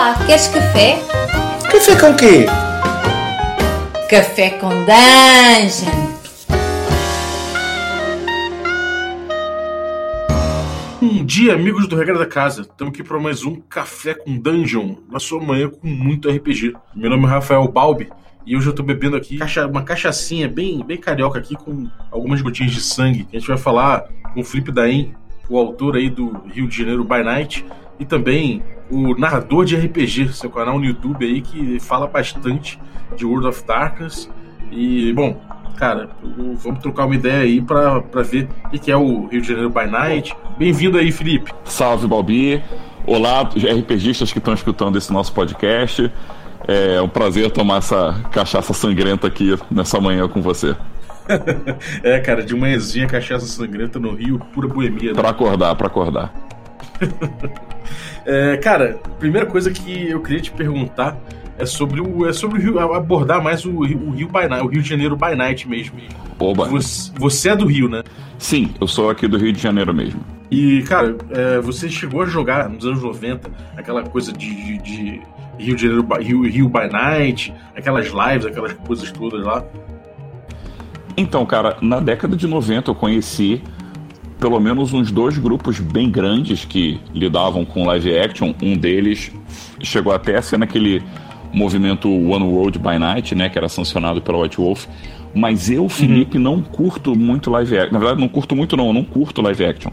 Olá, queres café? Café com quê? Café com dungeon. Bom dia, amigos do Regra da Casa. Estamos aqui para mais um Café com Dungeon, na sua manhã com muito RPG. Meu nome é Rafael Balbi e hoje eu estou bebendo aqui cacha- uma cachaçinha bem, bem carioca aqui com algumas gotinhas de sangue. A gente vai falar com o Felipe Daim, o autor aí do Rio de Janeiro by Night, e também o narrador de RPG, seu canal no YouTube aí que fala bastante de World of Darkness. E, bom, cara, vamos trocar uma ideia aí pra, pra ver o que que é o Rio de Janeiro by Night. Bem-vindo aí, Felipe. Salve, Balbi. Olá, RPGistas que estão escutando esse nosso podcast. É um prazer tomar essa cachaça sangrenta aqui nessa manhã com você. É, cara, de manhãzinha, cachaça sangrenta no Rio, pura boemia. Né? Pra acordar, pra acordar. É, cara, primeira coisa que eu queria te perguntar é sobre o, é sobre o Rio, abordar mais o, Rio- o Rio by Night, o Rio de Janeiro by Night mesmo. Oba. Você, você é do Rio, né? Sim, eu sou aqui do Rio de Janeiro mesmo. E, cara, é, você chegou a jogar nos anos 90 aquela coisa de, de- de Rio de Janeiro, by- Rio, Rio by Night, aquelas lives, aquelas coisas todas lá. Então, cara, na década de 90 eu conheci pelo menos uns dois grupos bem grandes que lidavam com live action. Um deles chegou até a ser naquele movimento One World by Night, né, que era sancionado pela White Wolf. Mas eu, Felipe, não curto muito live action. Na verdade, não curto muito não, eu não curto live action.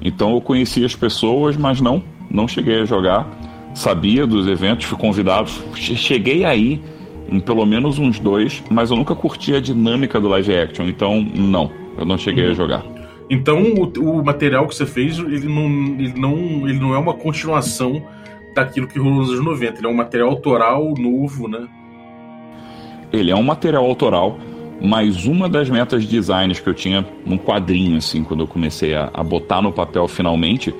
Então eu conheci as pessoas, mas não, não cheguei a jogar. Sabia dos eventos, fui convidado. Che- Cheguei aí em pelo menos uns dois, mas eu nunca curti a dinâmica do live action. Então, não, eu não cheguei a jogar. Então, o, o material que você fez, ele não, ele, não, ele não é uma continuação daquilo que rolou nos anos 90. Ele é um material autoral novo, né? Ele é um material autoral, mas uma das metas de designs que eu tinha num quadrinho, assim, quando eu comecei a, a botar no papel finalmente,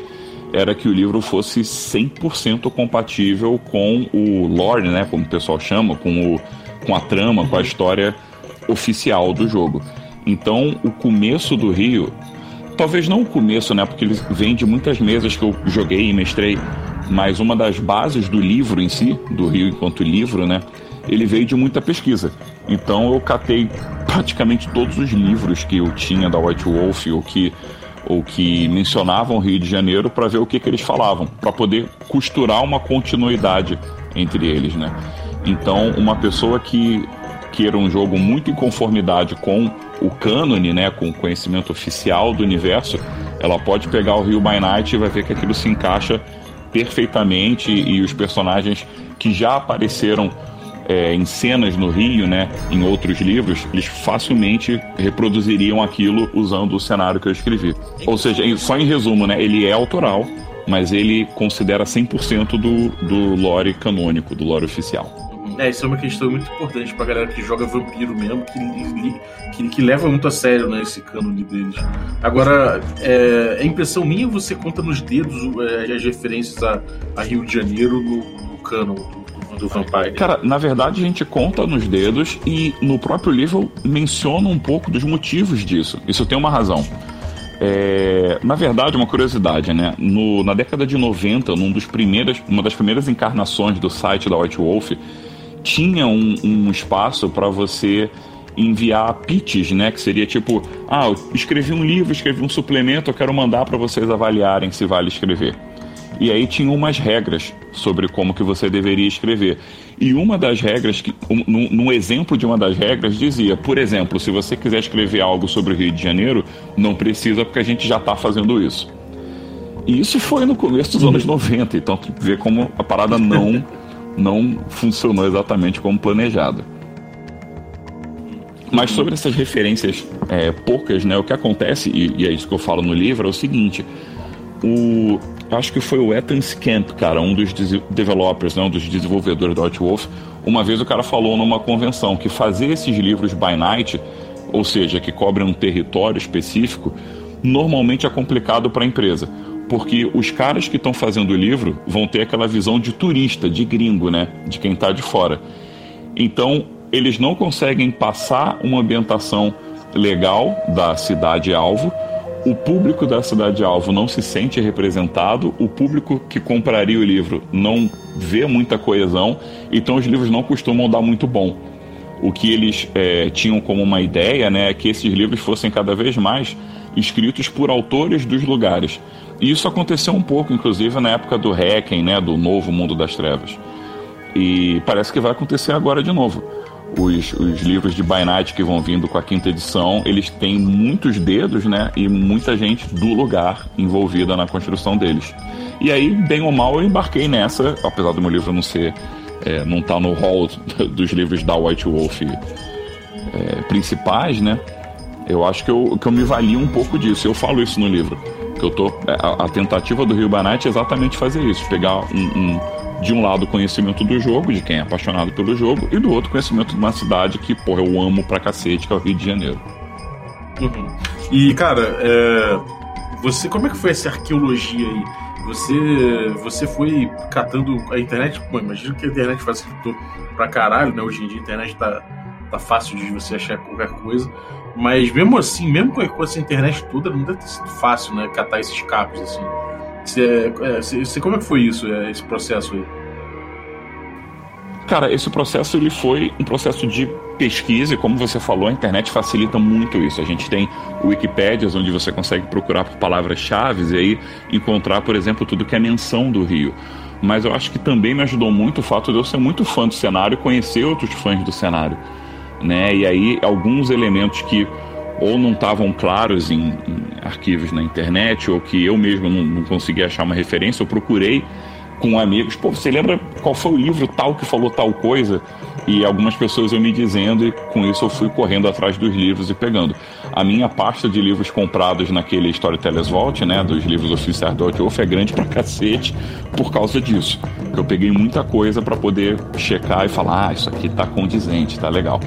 era que o livro fosse 100% compatível com o lore, né, como o pessoal chama, com, o, com a trama, com a história oficial do jogo. Então, o começo do Rio, talvez não o começo, né, porque ele vem de muitas mesas que eu joguei e mestrei, mas uma das bases do livro em si, do Rio enquanto livro, né, ele veio de muita pesquisa. Então eu catei praticamente todos os livros que eu tinha da White Wolf ou que, ou que mencionavam Rio de Janeiro para ver o que, que eles falavam, para poder costurar uma continuidade entre eles, né? Então, uma pessoa que queira um jogo muito em conformidade com o cânone, né, com o conhecimento oficial do universo, ela pode pegar o Rio by Night e vai ver que aquilo se encaixa perfeitamente e os personagens que já apareceram é, em cenas no Rio, né, em outros livros, eles facilmente reproduziriam aquilo usando o cenário que eu escrevi. Ou seja, só em resumo, né, ele é autoral, mas ele considera 100% do, do lore canônico, do lore oficial. É, isso é uma questão muito importante pra galera que joga vampiro mesmo, que, que, que leva muito a sério né, esse cânone deles. Agora, é, é impressão minha você conta nos dedos é, as referências a, a Rio de Janeiro no, no canon do, do Vampire? Cara, na verdade a gente conta nos dedos e no próprio livro menciona um pouco dos motivos disso. Isso tem uma razão. É, na verdade, uma curiosidade, né? No- na década de 90, num dos primeiras, uma das primeiras encarnações do site da White Wolf, tinha um, um espaço para você enviar pitches, né? Que seria tipo, ah, eu escrevi um livro, escrevi um suplemento, eu quero mandar para vocês avaliarem se vale escrever. E aí tinha umas regras sobre como que você deveria escrever. E uma das regras, que, um, num, exemplo de uma das regras, dizia, por exemplo, se você quiser escrever algo sobre o Rio de Janeiro, não precisa porque a gente já está fazendo isso. E isso foi no começo dos anos 90, então vê como a parada não, não funcionou exatamente como planejado. Mas sobre essas referências é, poucas, né, o que acontece, e, e é isso que eu falo no livro, é o seguinte: o, acho que foi o Ethan Scamp, cara, um dos developers, né, um dos desenvolvedores da White Wolf, uma vez o cara falou numa convenção que fazer esses livros by night, ou seja, que cobrem um território específico, normalmente é complicado para a empresa. Porque os caras que estão fazendo o livro vão ter aquela visão de turista, de gringo, né? De quem está de fora. Então, eles não conseguem passar uma ambientação legal da cidade-alvo o público da cidade-alvo não se sente representado, o público que compraria o livro não vê muita coesão, então os livros não costumam dar muito bom. O que eles é, tinham como uma ideia né, é que esses livros fossem cada vez mais escritos por autores dos lugares. E isso aconteceu um pouco, inclusive, na época do Hacking, né, do novo Mundo das Trevas. E parece que vai acontecer agora de novo os, os livros de By Night que vão vindo com a quinta edição, eles têm muitos dedos, né? E muita gente do lugar envolvida na construção deles. E aí, bem ou mal, eu embarquei nessa, apesar do meu livro não ser. É, não estar tá no hall dos livros da White Wolf é, principais, né? Eu acho que eu, que eu me valio um pouco disso. Eu falo isso no livro. Que eu tô, é, a, a tentativa do Rio Banat é exatamente fazer isso: pegar um, um de um lado, conhecimento do jogo, de quem é apaixonado pelo jogo, e do outro, conhecimento de uma cidade que, porra, eu amo pra cacete, que é o Rio de Janeiro. Uhum. E, cara, é... você, como é que foi essa arqueologia aí? Você, você foi catando a internet? Pô, imagino que a internet facilitou pra caralho, né? Hoje em dia a internet tá, tá fácil de você achar qualquer coisa. Mas mesmo assim, mesmo com essa internet toda, não deve ter sido fácil, né? Catar esses capos, assim. Você, é, você, como é que foi isso, é, esse processo aí? Cara, esse processo ele foi um processo de pesquisa e como você falou, a internet facilita muito isso. A gente tem Wikipédias onde você consegue procurar por palavras-chave e aí encontrar, por exemplo, tudo que é menção do Rio. Mas eu acho que também me ajudou muito o fato de eu ser muito fã do cenário e conhecer outros fãs do cenário. Né? E aí alguns elementos que ou não estavam claros em, em, arquivos na internet, ou que eu mesmo não, não conseguia achar uma referência, eu procurei com amigos, pô, você lembra qual foi o livro tal que falou tal coisa? E algumas pessoas eu me dizendo, e com isso eu fui correndo atrás dos livros e pegando. A minha pasta de livros comprados naquele Storytellers Vault, né, dos livros oficiais do Wolf, é grande pra cacete por causa disso. Eu peguei muita coisa para poder checar e falar, ah, isso aqui tá condizente, tá legal.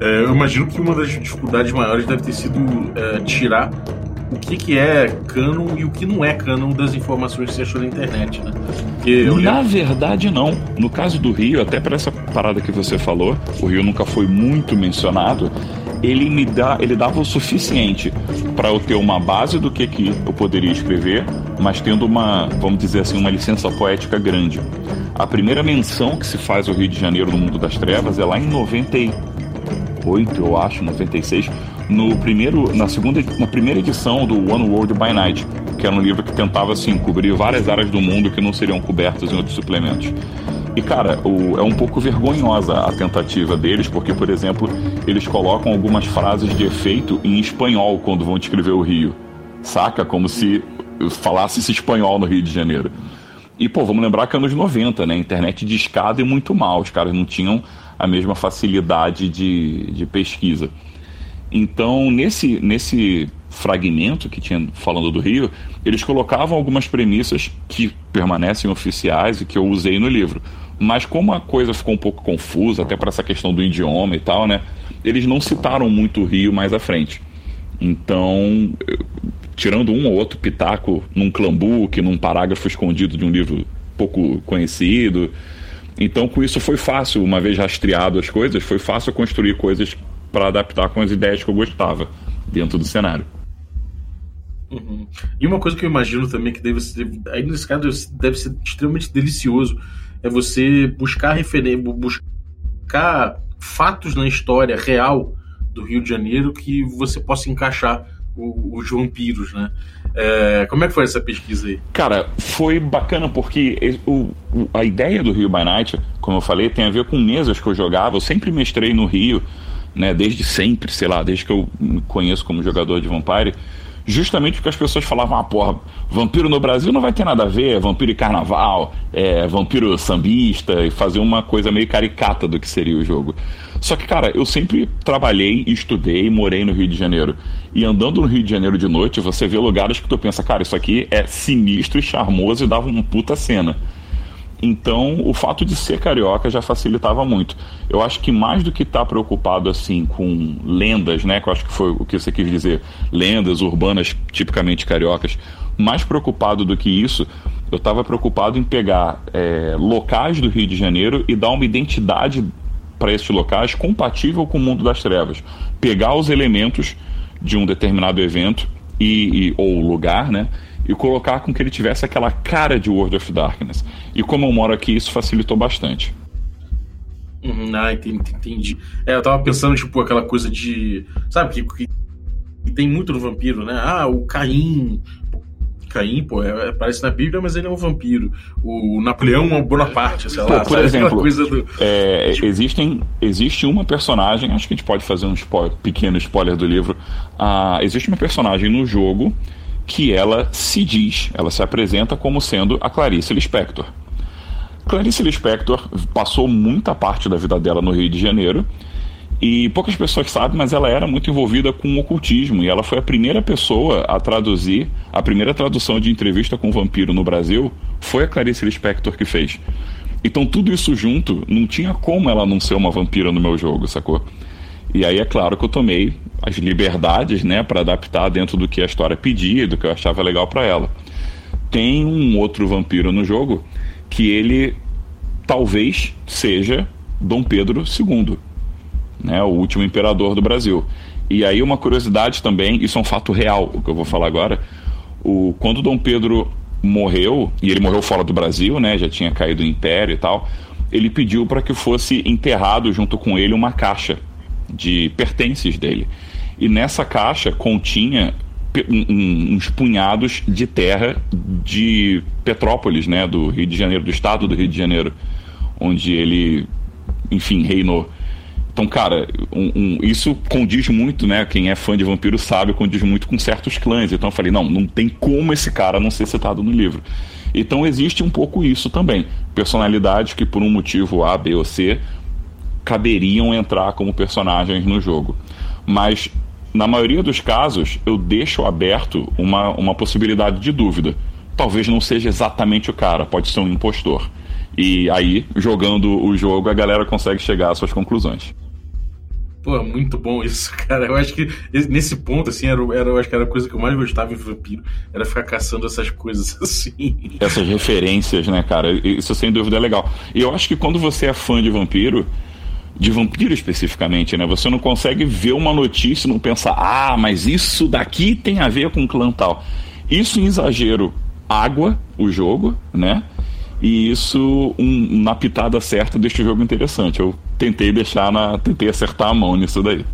É, eu imagino que uma das dificuldades maiores deve ter sido é, tirar o que, que é canon e o que não é canon das informações que você achou na internet, né? Na verdade, não. No caso do Rio, até para essa parada que você falou, o Rio nunca foi muito mencionado. Ele me dá, ele dava o suficiente para eu ter uma base do que, que eu poderia escrever, mas tendo uma, vamos dizer assim, uma licença poética grande. A primeira menção que se faz ao Rio de Janeiro no mundo das trevas é lá em 90 98, eu acho, 96, no primeiro, na segunda, na primeira edição do One World by Night, que era um livro que tentava assim cobrir várias áreas do mundo que não seriam cobertas em outros suplementos. E cara, o, é um pouco vergonhosa a tentativa deles, porque, por exemplo, eles colocam algumas frases de efeito em espanhol quando vão descrever o Rio. Saca? Como se falasse espanhol no Rio de Janeiro. E, pô, vamos lembrar que anos 90, né? Internet de escada e muito mal. Os caras não tinham a mesma facilidade de, de pesquisa. Então, nesse, nesse fragmento que tinha falando do Rio, eles colocavam algumas premissas que permanecem oficiais e que eu usei no livro. Mas como a coisa ficou um pouco confusa, até para essa questão do idioma e tal, né? Eles não citaram muito o Rio mais à frente. Então, tirando um ou outro pitaco num clambuque, num parágrafo escondido de um livro pouco conhecido, então, com isso foi fácil, uma vez rastreado as coisas, foi fácil construir coisas para adaptar com as ideias que eu gostava dentro do cenário. Uhum. E uma coisa que eu imagino também que deve ser, aí nesse caso deve ser extremamente delicioso, é você buscar referência, buscar fatos na história real do Rio de Janeiro que você possa encaixar os vampiros, né? É, como é que foi essa pesquisa aí? Cara, foi bacana porque o, a ideia do Rio by Night, como eu falei, tem a ver com mesas que eu jogava. Eu sempre mestrei no Rio, né? Desde sempre, sei lá, desde que eu me conheço como jogador de Vampire. Justamente porque as pessoas falavam, ah, porra, vampiro no Brasil não vai ter nada a ver, vampiro e carnaval, é, vampiro sambista, e fazer uma coisa meio caricata do que seria o jogo. Só que, cara, eu sempre trabalhei, estudei, morei no Rio de Janeiro. E andando no Rio de Janeiro de noite, você vê lugares que tu pensa, cara, isso aqui é sinistro e charmoso e dava uma puta cena. Então, o fato de ser carioca já facilitava muito. Eu acho que mais do que estar tá preocupado assim com lendas, né, que eu acho que foi o que você quis dizer, lendas urbanas tipicamente cariocas, mais preocupado do que isso, eu estava preocupado em pegar é, locais do Rio de Janeiro e dar uma identidade para esses locais compatível com o mundo das trevas. Pegar os elementos de um determinado evento e, e, ou lugar, né? E colocar com que ele tivesse aquela cara de World of Darkness. E como eu moro aqui, isso facilitou bastante. Uhum, ah, entendi. É, eu tava pensando, tipo, aquela coisa de. Sabe, que, que tem muito no vampiro, né? Ah, o Caim. Caim, pô, é, aparece na Bíblia, mas ele é um vampiro. O Napoleão é um Bonaparte, sei lá. Pô, por exemplo, do... é, existem, existe uma personagem, acho que a gente pode fazer um spoiler, pequeno spoiler do livro. Ah, existe uma personagem no jogo que ela se diz, ela se apresenta como sendo a Clarice Lispector. Clarice Lispector passou muita parte da vida dela no Rio de Janeiro e poucas pessoas sabem, mas ela era muito envolvida com o ocultismo e ela foi a primeira pessoa a traduzir, a primeira tradução de entrevista com vampiro no Brasil foi a Clarice Lispector que fez. Então tudo isso junto, não tinha como ela não ser uma vampira no meu jogo, sacou? E aí é claro que eu tomei as liberdades, né, para adaptar dentro do que a história pedia, do que eu achava legal para ela. Tem um outro vampiro no jogo que ele talvez seja Dom Pedro II, né, o último imperador do Brasil. E aí uma curiosidade também, isso é um fato real, o que eu vou falar agora. O, quando Dom Pedro morreu, e ele morreu fora do Brasil, né, já tinha caído o império e tal, ele pediu para que fosse enterrado junto com ele uma caixa de pertences dele. E nessa caixa continha uns punhados de terra de Petrópolis, né, do Rio de Janeiro, do estado do Rio de Janeiro, onde ele, enfim, reinou. Então, cara, um, um, isso condiz muito, né? Quem é fã de vampiro sabe, condiz muito com certos clãs. Então eu falei, não, não tem como esse cara não ser citado no livro. Então existe um pouco isso também. Personalidades que por um motivo A, B ou C caberiam entrar como personagens no jogo. Mas na maioria dos casos, eu deixo aberto uma, uma possibilidade de dúvida. Talvez não seja exatamente o cara, pode ser um impostor. E aí, jogando o jogo, a galera consegue chegar às suas conclusões. Pô, muito bom isso, cara. Eu acho que nesse ponto, assim, era, era, eu acho que era a coisa que eu mais gostava em Vampiro, era ficar caçando essas coisas assim. Essas referências, né, cara? Isso sem dúvida é legal. E eu acho que quando você é fã de Vampiro, de vampiro especificamente, né? Você não consegue ver uma notícia e não pensar, ah, mas isso daqui tem a ver com clã tal. Isso em exagero, água, o jogo, né? E isso, um, na pitada certa, deixa o jogo interessante. Eu tentei deixar na. tentei acertar a mão nisso daí.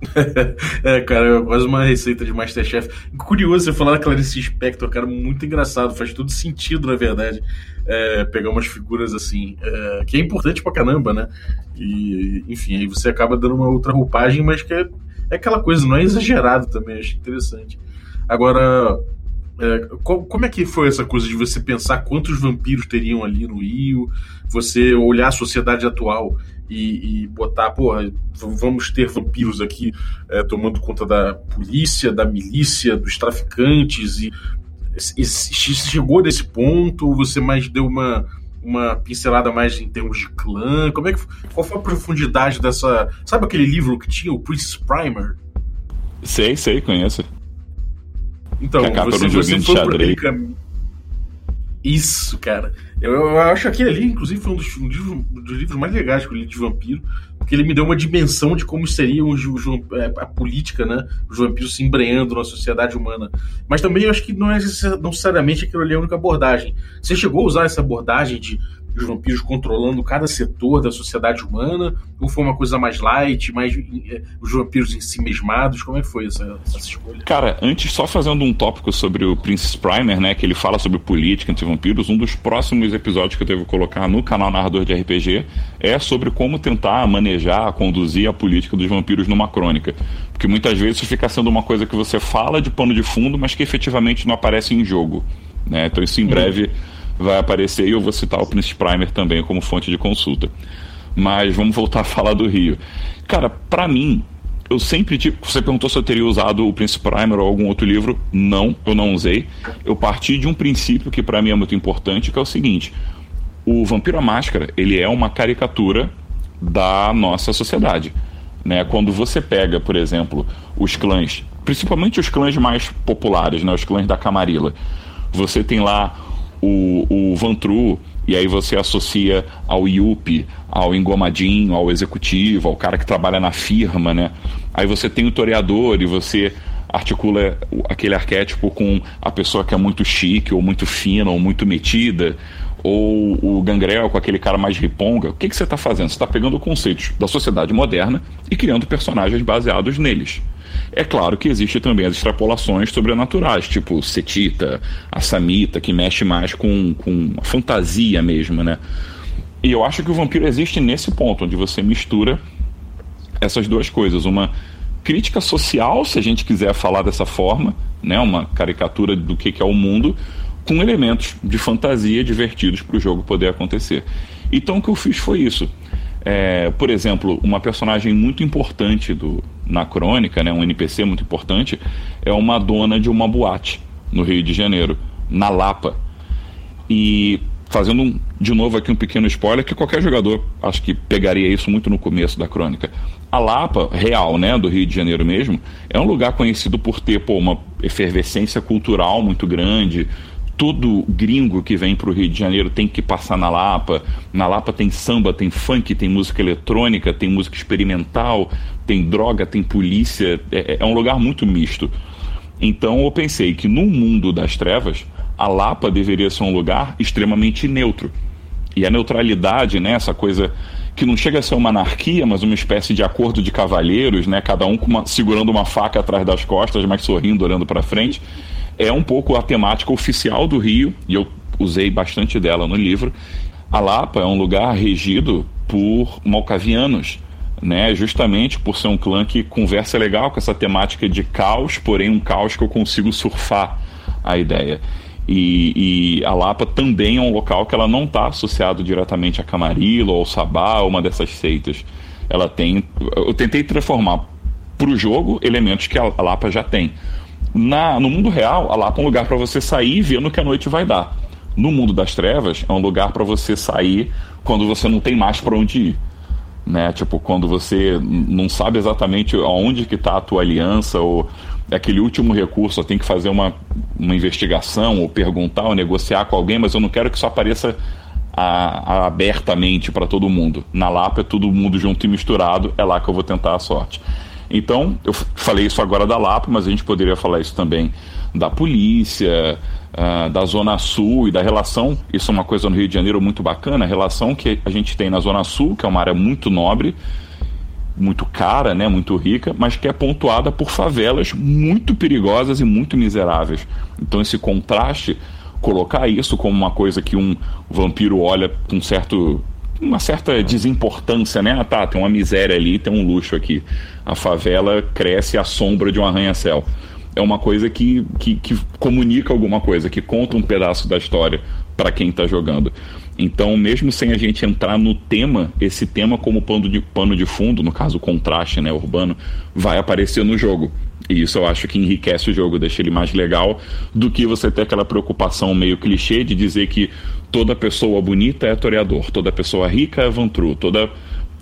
é, cara, é quase uma receita de Masterchef. Curioso você falar da Clarice Spector, cara, muito engraçado, faz todo sentido, na verdade, é, pegar umas figuras assim, é, que é importante pra caramba, né? E, enfim, aí você acaba dando uma outra roupagem, mas que é, é aquela coisa, não é exagerado também, acho interessante. Agora, é, como é que foi essa coisa de você pensar quantos vampiros teriam ali no Rio, você olhar a sociedade atual e, e botar, porra, vamos ter vampiros aqui é, tomando conta da polícia, da milícia, dos traficantes e, chegou nesse ponto, você mais deu uma uma pincelada mais em termos de clã? Como é que qual foi a profundidade dessa? Sabe aquele livro que tinha o Princess Primer? Sei, sei, conheço. Então, você, você foi por aquele caminho. Isso, cara. Eu, eu, acho que aquele ali, inclusive, foi um dos, um dos, livros mais legais que eu li de vampiro, porque ele me deu uma dimensão de como seria os, os, é, a política, né? Os vampiros se embreando na sociedade humana. Mas também eu acho que não é necessariamente aquilo ali a única abordagem. Você chegou a usar essa abordagem de os vampiros controlando cada setor da sociedade humana? Ou foi uma coisa mais light, mais é, os vampiros em si mesmados? Como é que foi essa, essa escolha? Cara, antes, só fazendo um tópico sobre o Princess Primer, né? Que ele fala sobre política entre vampiros, um dos próximos episódios que eu devo colocar no canal Narrador de RPG é sobre como tentar manejar, conduzir a política dos vampiros numa crônica. Porque muitas vezes isso fica sendo uma coisa que você fala de pano de fundo, mas que efetivamente não aparece em jogo. Né? Então isso em uhum. Vai aparecer e eu vou citar o Prince Primer também como fonte de consulta. Mas vamos voltar a falar do Rio. Cara, para mim, eu sempre tipo, você perguntou se eu teria usado o Prince Primer ou algum outro livro. Não, eu não usei. Eu parti de um princípio que para mim é muito importante, que é o seguinte: o Vampiro à Máscara, ele é uma caricatura da nossa sociedade. Né? Quando você pega, por exemplo, os clãs, principalmente os clãs mais populares, né? os clãs da Camarilla, você tem lá o, o Vantru, e aí você associa ao IUP, ao engomadinho, ao executivo, ao cara que trabalha na firma, né? Aí você tem o toreador e você articula aquele arquétipo com a pessoa que é muito chique, ou muito fina, ou muito metida, ou o gangrel com aquele cara mais riponga. O que, que você está fazendo? Você está pegando conceitos da sociedade moderna e criando personagens baseados neles. É claro que existe também as extrapolações sobrenaturais, tipo Setita, a Samita, que mexe mais com, com a fantasia mesmo, né? E eu acho que o vampiro existe nesse ponto, onde você mistura essas duas coisas. Uma crítica social, se a gente quiser falar dessa forma, né? uma caricatura do que, que é o mundo, com elementos de fantasia divertidos para o jogo poder acontecer. Então o que eu fiz foi isso. É, por exemplo, uma personagem muito importante do, na crônica, né, um NPC muito importante, é uma dona de uma boate no Rio de Janeiro, na Lapa. E fazendo um, de novo aqui um pequeno spoiler, que qualquer jogador acho que pegaria isso muito no começo da crônica. A Lapa, real, né, do Rio de Janeiro mesmo, é um lugar conhecido por ter pô, uma efervescência cultural muito grande, todo gringo que vem para o Rio de Janeiro tem que passar na Lapa. Na Lapa tem samba, tem funk, tem música eletrônica, tem música experimental, tem droga, tem polícia. É, é um lugar muito misto. Então eu pensei que no mundo das trevas, a Lapa deveria ser um lugar extremamente neutro. E a neutralidade, né, essa coisa que não chega a ser uma anarquia, mas uma espécie de acordo de cavalheiros, né, cada um uma, segurando uma faca atrás das costas, mas sorrindo, olhando para frente é um pouco a temática oficial do Rio, e eu usei bastante dela no livro. A Lapa é um lugar regido por malcavianos, né? justamente por ser um clã que conversa legal com essa temática de caos, porém um caos que eu consigo surfar a ideia. E, e, a Lapa também é um local que ela não está associado diretamente a Camarilla ou Sabá, uma dessas seitas. Ela tem. Eu tentei transformar para o jogo elementos que a Lapa já tem. Na, no mundo real, a Lapa é um lugar para você sair ver no que a noite vai dar. No mundo das trevas, é um lugar para você sair quando você não tem mais para onde ir. Né? Tipo, quando você não sabe exatamente aonde que está a tua aliança ou aquele último recurso, tenho que fazer uma, uma investigação ou perguntar ou negociar com alguém, mas eu não quero que isso apareça a, a, abertamente para todo mundo. Na Lapa é todo mundo junto e misturado, é lá que eu vou tentar a sorte. Então, eu falei isso agora da Lapa, mas a gente poderia falar isso também da polícia, uh, da Zona Sul e da relação. Isso é uma coisa no Rio de Janeiro muito bacana, a relação que a gente tem na Zona Sul, que é uma área muito nobre, muito cara, né, muito rica, mas que é pontuada por favelas muito perigosas e muito miseráveis. Então, esse contraste, colocar isso como uma coisa que um vampiro olha com certo uma certa desimportância, né? Ah, tá, tem uma miséria ali, tem um luxo aqui. A favela cresce à sombra de um arranha-céu. É uma coisa que, que, que, comunica alguma coisa, que conta um pedaço da história para quem está jogando. Então, mesmo sem a gente entrar no tema, esse tema como pano de, pano de fundo, no caso o contraste né, urbano, vai aparecer no jogo. E isso eu acho que enriquece o jogo, deixa ele mais legal do que você ter aquela preocupação meio clichê de dizer que toda pessoa bonita é toreador, toda pessoa rica é vantru, toda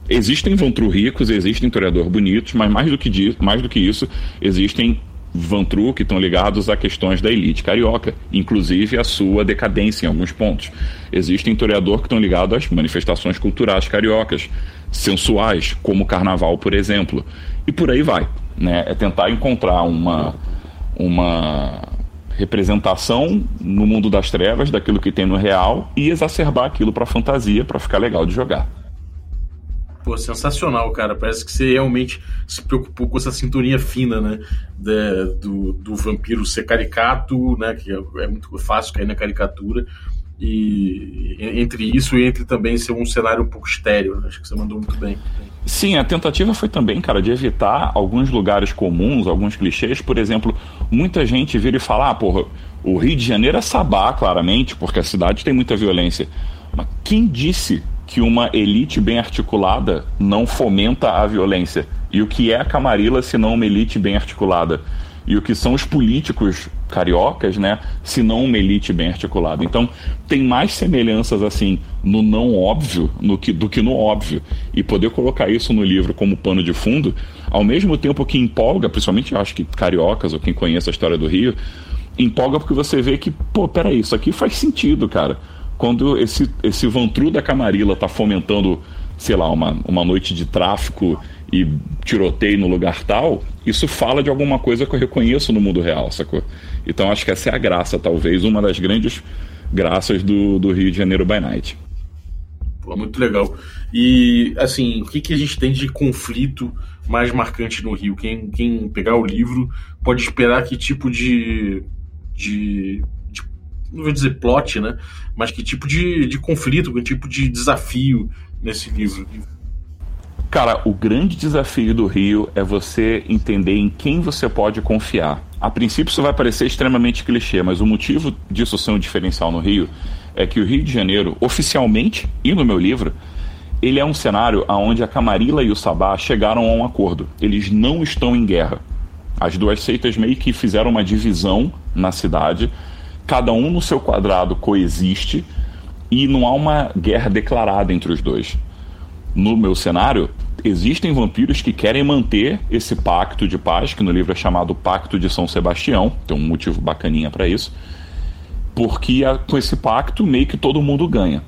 existem vantru ricos, existem toreador bonitos, mas mais do que, mais do que isso, existem vantru que estão ligados a questões da elite carioca, inclusive a sua decadência em alguns pontos. Existem toreador que estão ligados às manifestações culturais cariocas, sensuais, como o carnaval, por exemplo. E por aí vai né? É tentar encontrar uma, uma representação no mundo das trevas daquilo que tem no real e exacerbar aquilo para fantasia para ficar legal de jogar. Pô, sensacional, cara. Parece que você realmente se preocupou com essa sintonia fina, né? De, do, do vampiro ser caricato, né? Que é, é muito fácil cair na caricatura. E entre isso e entre também ser um cenário um pouco estéreo. Né? Acho que você mandou muito bem. Sim, a tentativa foi também, cara, de evitar alguns lugares comuns, alguns clichês. Por exemplo, muita gente vira e fala: ah, porra, o Rio de Janeiro é sabá, claramente, porque a cidade tem muita violência. Mas quem disse que uma elite bem articulada não fomenta a violência? E o que é a Camarilla se não uma elite bem articulada? e o que são os políticos cariocas, né, se não uma elite bem articulada. Então, tem mais semelhanças assim no não óbvio no que, do que no óbvio. E poder colocar isso no livro como pano de fundo, ao mesmo tempo que empolga, principalmente acho que cariocas ou quem conhece a história do Rio, empolga porque você vê que, pô, peraí, isso aqui faz sentido, cara. Quando esse, esse Vantru da Camarilla tá fomentando, sei lá, uma, uma noite de tráfico e tiroteio no lugar tal, isso fala de alguma coisa que eu reconheço no mundo real, sacou? Então acho que essa é a graça, talvez, uma das grandes graças do, do Rio de Janeiro by Night. Pô, muito legal. E, assim, o que, que a gente tem de conflito mais marcante no Rio? Quem, quem pegar o livro pode esperar que tipo de, de, não vou dizer plot, né? Mas que tipo de, de conflito, que tipo de desafio nesse livro? Cara, o grande desafio do Rio é você entender em quem você pode confiar. A princípio isso vai parecer extremamente clichê, mas o motivo disso ser um diferencial no Rio é que o Rio de Janeiro, oficialmente, e no meu livro, ele é um cenário onde a Camarilla e o Sabá chegaram a um acordo. Eles não estão em guerra. As duas seitas meio que fizeram uma divisão na cidade, cada um no seu quadrado coexiste e não há uma guerra declarada entre os dois. No meu cenário, existem vampiros que querem manter esse pacto de paz, que no livro é chamado Pacto de São Sebastião, tem um motivo bacaninha para isso, porque com esse pacto meio que todo mundo ganha.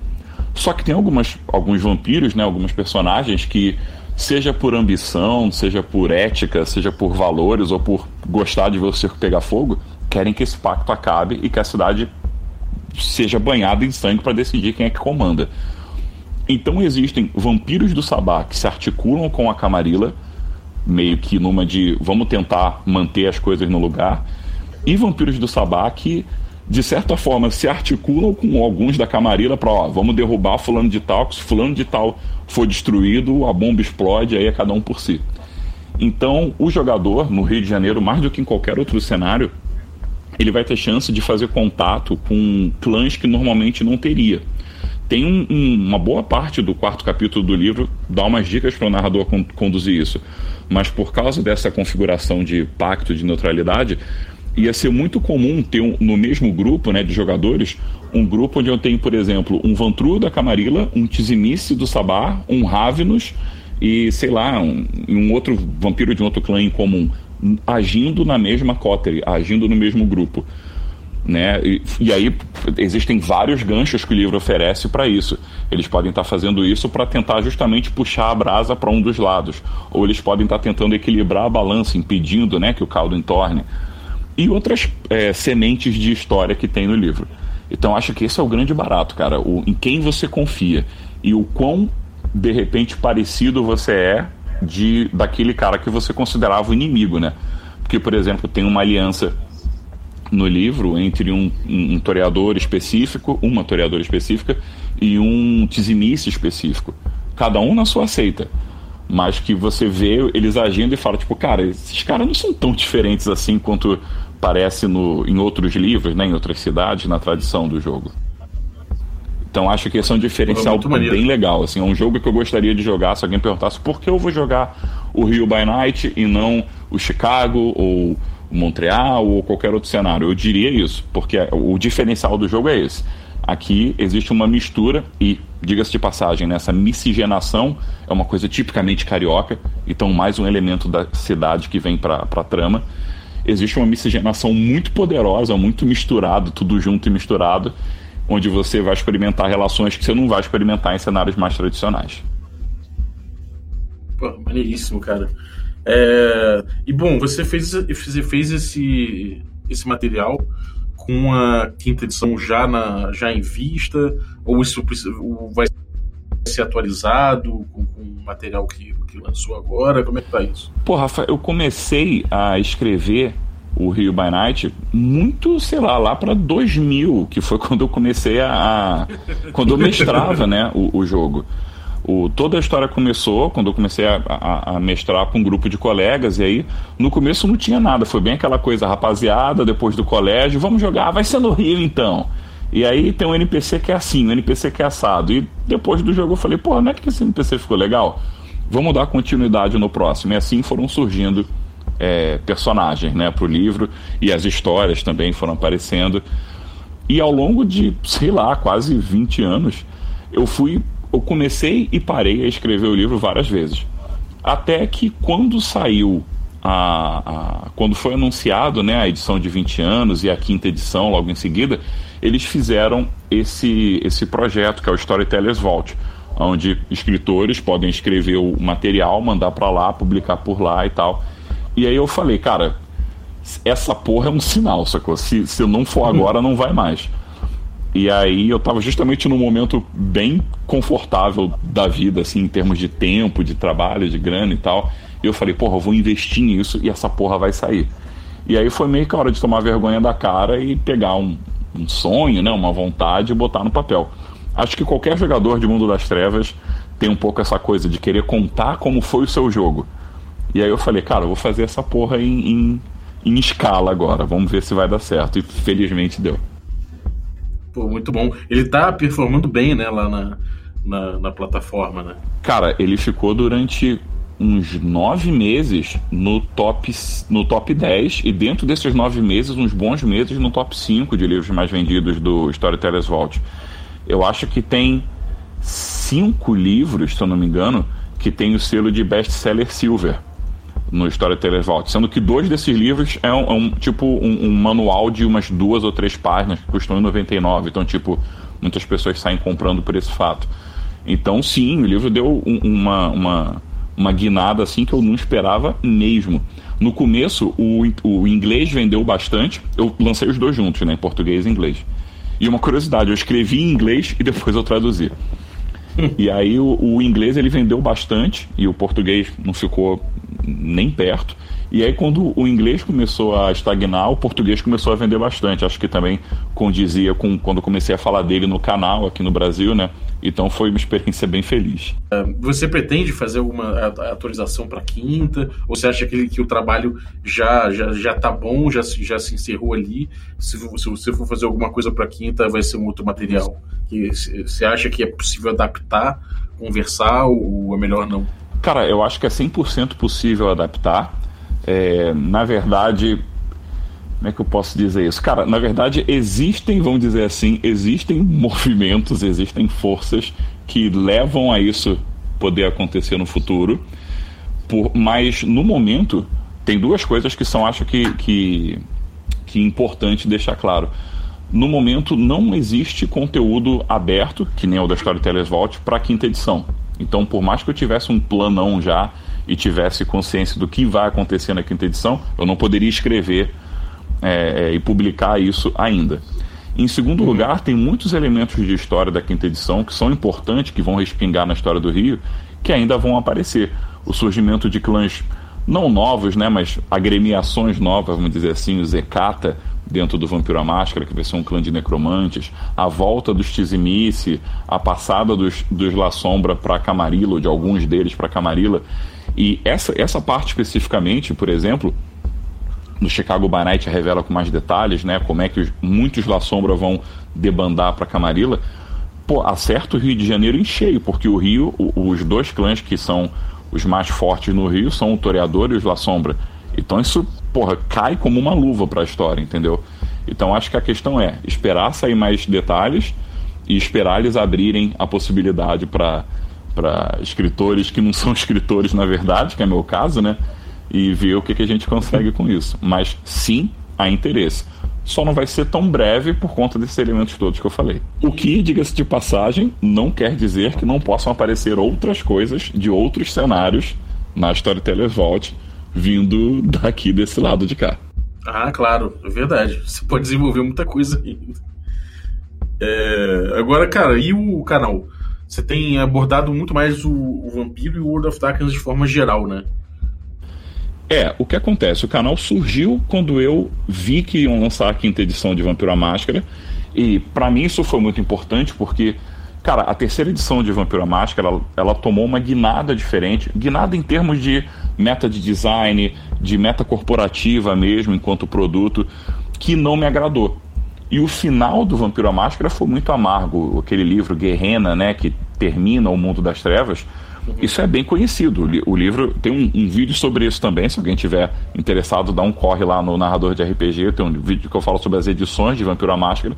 Só que tem algumas, alguns vampiros, né, algumas personagens que seja por ambição, seja por ética, seja por valores ou por gostar de ver o circo pegar fogo, querem que esse pacto acabe e que a cidade seja banhada em sangue para decidir quem é que comanda. Então existem vampiros do Sabá que se articulam com a Camarilla, meio que numa de vamos tentar manter as coisas no lugar, e vampiros do Sabá que de certa forma se articulam com alguns da Camarilla para, ó, vamos derrubar fulano de tal, se fulano de tal for destruído, a bomba explode, aí é cada um por si. Então, o jogador no Rio de Janeiro, mais do que em qualquer outro cenário, ele vai ter chance de fazer contato com clãs que normalmente não teria. Tem um, um, uma boa parte do quarto capítulo do livro dá umas dicas para o narrador con conduzir isso, mas por causa dessa configuração de pacto de neutralidade, ia ser muito comum ter um, no mesmo grupo né, de jogadores um grupo onde eu tenho, por exemplo, um Vantru da Camarilla, um Tizimice do Sabá, um Ravenous e, sei lá, um, um outro vampiro de um outro clã em comum, agindo na mesma coterie, agindo no mesmo grupo. Né? E, e, aí existem vários ganchos que o livro oferece para isso. Eles podem estar tá fazendo isso para tentar justamente puxar a brasa para um dos lados, ou eles podem estar tá tentando equilibrar a balança, impedindo né, que o caldo entorne e outras é, sementes de história que tem no livro. Então acho que esse é o grande barato, cara. O, em quem você confia e o quão de repente parecido você é de daquele cara que você considerava o inimigo, né? Porque, por exemplo, tem uma aliança no livro entre um, um, um toreador específico, uma toreadora específica e um tizimice específico. Cada um na sua seita mas que você vê eles agindo e fala tipo, cara, esses caras não são tão diferentes assim quanto parece no, em outros livros, né, em outras cidades, na tradição do jogo. Então acho que esse é um diferencial bem legal. Assim, é um jogo que eu gostaria de jogar se alguém perguntasse por que eu vou jogar o Rio by Night e não o Chicago ou Montreal ou qualquer outro cenário. Eu diria isso, porque o diferencial do jogo é esse. Aqui existe uma mistura e, diga-se de passagem, nessa né, miscigenação é uma coisa tipicamente carioca, então mais um elemento da cidade que vem para a trama existe uma miscigenação muito poderosa, muito misturado, tudo junto e misturado, onde você vai experimentar relações que você não vai experimentar em cenários mais tradicionais. Pô, maneiríssimo, cara. É... E bom, você fez, você fez esse, esse material com a quinta edição já, na, já em vista? Ou isso vai ser atualizado com, com material que, que lançou agora? Como é que tá isso? Pô, Rafa, eu comecei a escrever o Rio by Night muito, sei lá, lá para 2000, que foi quando eu comecei a. quando eu mestrava, né, o, o jogo. O, toda a história começou quando eu comecei a, a, a, mestrar com um grupo de colegas, e aí no começo não tinha nada, foi bem aquela coisa rapaziada, depois do colégio, vamos jogar, vai ser no Rio então. E aí tem um NPC que é assim, um NPC que é assado. E depois do jogo eu falei, pô, não é que esse NPC ficou legal? Vamos dar continuidade no próximo. E assim foram surgindo é, personagens né, para o livro e as histórias também foram aparecendo. E ao longo de, sei lá, quase 20 anos, eu fui. Eu comecei e parei a escrever o livro várias vezes. Até que quando saiu a, a, quando foi anunciado né, a edição de 20 anos e a quinta edição logo em seguida, eles fizeram esse, esse projeto que é o Storytellers Vault, onde escritores podem escrever o material, mandar para lá, publicar por lá e tal. E aí eu falei, cara, essa porra é um sinal, sacou? Se, se não for agora, não vai mais. E aí eu tava justamente num momento bem confortável da vida, assim, em termos de tempo, de trabalho, de grana e tal. E eu falei, porra, eu vou investir nisso e essa porra vai sair. E aí foi meio que a hora de tomar vergonha da cara e pegar um, um sonho, né, uma vontade e botar no papel. Acho que qualquer jogador de Mundo das Trevas tem um pouco essa coisa de querer contar como foi o seu jogo. E aí eu falei, cara, eu vou fazer essa porra em, em, em escala agora, vamos ver se vai dar certo. E felizmente deu. Pô, muito bom. Ele tá performando bem, né, lá na, na, na plataforma, né? Cara, ele ficou durante uns nove meses no top, no top 10 e dentro desses nove meses, uns bons meses no top 5 de livros mais vendidos do Storytellers Vault. Eu acho que tem cinco livros, se eu não me engano, que tem o selo de best-seller silver no Storytellers Vault, sendo que dois desses livros é um, é um tipo um, um, manual de umas duas ou três páginas que custam R$ 99. Então, tipo, muitas pessoas saem comprando por esse fato. Então, sim, o livro deu um, uma, uma, uma guinada assim que eu não esperava mesmo. No começo, o, o inglês vendeu bastante. Eu lancei os dois juntos, né, em português e inglês. E uma curiosidade, eu escrevi em inglês e depois eu traduzi. E aí o, o, inglês ele vendeu bastante e o português não ficou nem perto. E aí quando o inglês começou a estagnar, o português começou a vender bastante. Acho que também condizia com quando comecei a falar dele no canal aqui no Brasil, né? Então foi uma experiência bem feliz. É, você pretende fazer alguma atualização para quinta? Ou você acha que, que o trabalho já já já tá bom, já, já se encerrou ali? Se, se você for fazer alguma coisa para quinta, vai ser um outro material? Que você acha que é possível adaptar, conversar ou é melhor não? Cara, eu acho que é 100% possível adaptar. É, na verdade, como é que eu posso dizer isso? Cara, na verdade, existem, vamos dizer assim, existem movimentos, existem forças que levam a isso poder acontecer no futuro. Por, mas no momento, tem duas coisas que são, acho que, que, que é importante deixar claro. No momento, não existe conteúdo aberto, que nem o da Storytellers Vault, para a quinta edição. Então, por mais que eu tivesse um planão já e tivesse consciência do que vai acontecer na quinta edição, eu não poderia escrever é, é, e publicar isso ainda. Em segundo uhum. lugar, tem muitos elementos de história da quinta edição que são importantes, que vão respingar na história do Rio, que ainda vão aparecer. O surgimento de clãs não novos, né, mas agremiações novas, vamos dizer assim, o Zekata dentro do Vampiro à Máscara, que vai ser um clã de necromantes, a volta dos Tizimice, a passada dos, dos La Sombra para Camarilla, de alguns deles para Camarilla. E essa, essa parte especificamente, por exemplo, no Chicago by Night revela com mais detalhes, né, como é que os, muitos La Sombra vão debandar para Camarilla. Pô, acerta o Rio de Janeiro em cheio, porque o Rio, o, os dois clãs que são os mais fortes no Rio são o Toreador e os La Sombra. Então isso, porra, cai como uma luva para a história, entendeu? Então acho que a questão é esperar sair mais detalhes e esperar eles abrirem a possibilidade para escritores que não são escritores na verdade, que é meu caso, né? E ver o que, que a gente consegue com isso. Mas sim, há interesse. Só não vai ser tão breve por conta desses elementos todos que eu falei. O que, diga-se de passagem, não quer dizer que não possam aparecer outras coisas de outros cenários na Storytellers Vault vindo daqui desse lado de cá. Ah, claro, é verdade. Você pode desenvolver muita coisa ainda. É, agora, cara, e o canal? Você tem abordado muito mais o, o Vampiro e o World of Darkness de forma geral, né? É, o que acontece? O canal surgiu quando eu vi que iam lançar a quinta edição de Vampiro à Máscara. E para mim isso foi muito importante porque, cara, a terceira edição de Vampiro à Máscara ela, ela tomou uma guinada diferente guinada em termos de meta de design, de meta corporativa mesmo, enquanto produto, que não me agradou. E o final do Vampiro à Máscara foi muito amargo. Aquele livro Guerrena, né, que termina o mundo das trevas, isso é bem conhecido. O livro tem um, um, vídeo sobre isso também. Se alguém tiver interessado, dá um corre lá no narrador de RPG. Tem um vídeo que eu falo sobre as edições de Vampiro à Máscara.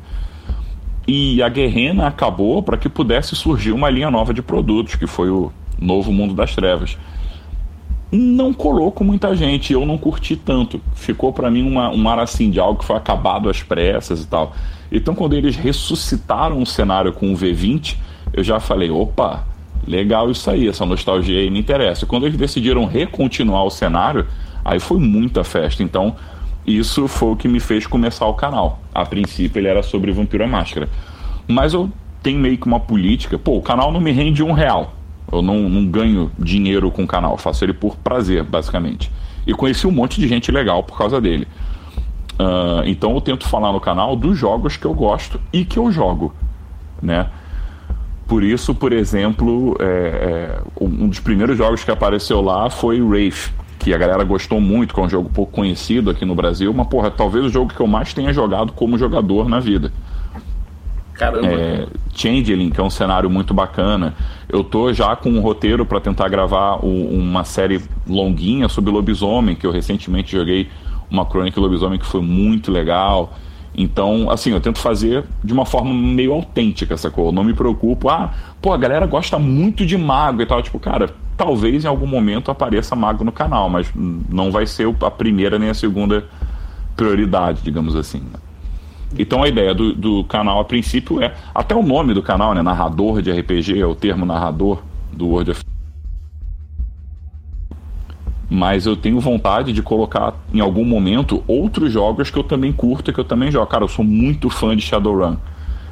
E a Guerrena acabou para que pudesse surgir uma linha nova de produtos, que foi o Novo Mundo das Trevas. não colou com muita gente. Eu não curti tanto. Ficou para mim uma, um ar assim de algo que foi acabado às pressas e tal. Então, quando eles ressuscitaram o cenário com o V20, eu já falei: opa, legal isso aí, essa nostalgia aí me interessa. Quando eles decidiram recontinuar o cenário, aí foi muita festa. Então, isso foi o que me fez começar o canal. A princípio, ele era sobre Vampiro à Máscara. Mas eu tenho meio que uma política. Pô, o canal não me rende um real. Eu não, não ganho dinheiro com o canal, eu faço ele por prazer, basicamente. E conheci um monte de gente legal por causa dele. Uh, então eu tento falar no canal dos jogos que eu gosto e que eu jogo, né? Por isso, por exemplo, é, é, um dos primeiros jogos que apareceu lá foi Wraith, que a galera gostou muito, que é um jogo pouco conhecido aqui no Brasil, mas porra, talvez o jogo que eu mais tenha jogado como jogador na vida. Caramba. É, Changeling, que é um cenário muito bacana. Eu tô já com um roteiro para tentar gravar o, uma série longuinha sobre lobisomem, que eu recentemente joguei uma crônica lobisomem que foi muito legal. Então, assim, eu tento fazer de uma forma meio autêntica essa coisa. Eu não me preocupo, ah, pô, a galera gosta muito de mago e tal. Tipo, cara, talvez em algum momento apareça mago no canal, mas não vai ser a primeira nem a segunda prioridade, digamos assim. Né? Então a ideia do, do, canal a princípio é. Até o nome do canal, né? Narrador de RPG, é o termo narrador do World of mas eu tenho vontade de colocar em algum momento outros jogos que eu também curto e que eu também jogo. Cara, eu sou muito fã de Shadowrun.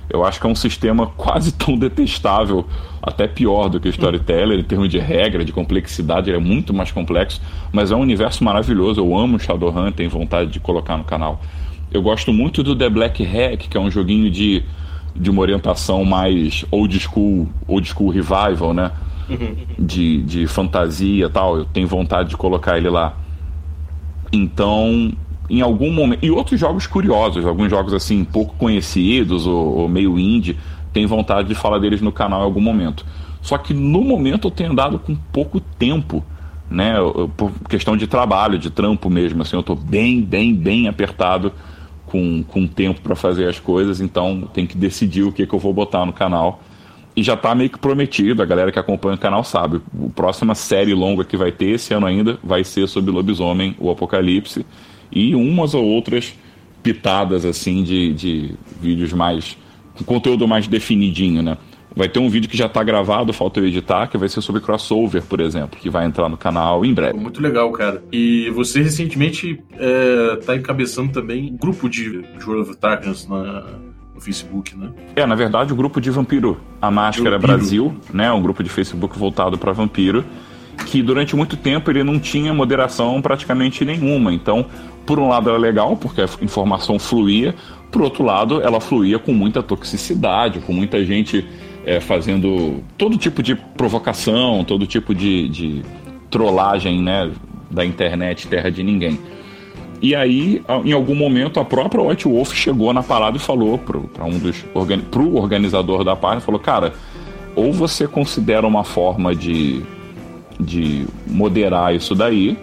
Eu acho que é um sistema quase tão detestável, até pior do que o Storyteller, em termos de regra, de complexidade, ele é muito mais complexo, mas é um universo maravilhoso. Eu amo Shadowrun, tenho vontade de colocar no canal. Eu gosto muito do The Black Hack, que é um joguinho de, de uma orientação mais old school, old school revival, né? De, de fantasia tal. Eu tenho vontade de colocar ele lá. Então, em algum momento. E outros jogos curiosos, alguns jogos assim, pouco conhecidos ou, ou meio indie, tenho vontade de falar deles no canal em algum momento. Só que no momento eu tenho andado com pouco tempo né, por questão de trabalho, de trampo mesmo, assim, eu estou bem, bem, bem apertado com, com tempo para fazer as coisas, então tem que decidir o que, que eu vou botar no canal. E já está meio que prometido, a galera que acompanha o canal sabe. A próxima série longa que vai ter esse ano ainda vai ser sobre Lobisomem, o Apocalipse, e umas ou outras pitadas assim de, de vídeos mais. com conteúdo mais definidinho, né? Vai ter um vídeo que já está gravado, falta eu editar, que vai ser sobre crossover, por exemplo, que vai entrar no canal em breve. Muito legal, cara. E você recentemente está é, encabeçando também um grupo de World of na, no Facebook, né? É, na verdade, o grupo de Vampiro, a Máscara Vampiro. Brasil, né? Um grupo de Facebook voltado para Vampiro, que durante muito tempo ele não tinha moderação praticamente nenhuma. Então, por um lado era legal, porque a informação fluía, por outro lado, ela fluía com muita toxicidade, com muita gente é, fazendo todo tipo de provocação, todo tipo de, de trollagem né, da internet terra de ninguém. E aí, em algum momento, a própria White Wolf chegou na parada e falou para um dos organi pro organizador da página, falou, cara, ou você considera uma forma de, de moderar isso daí,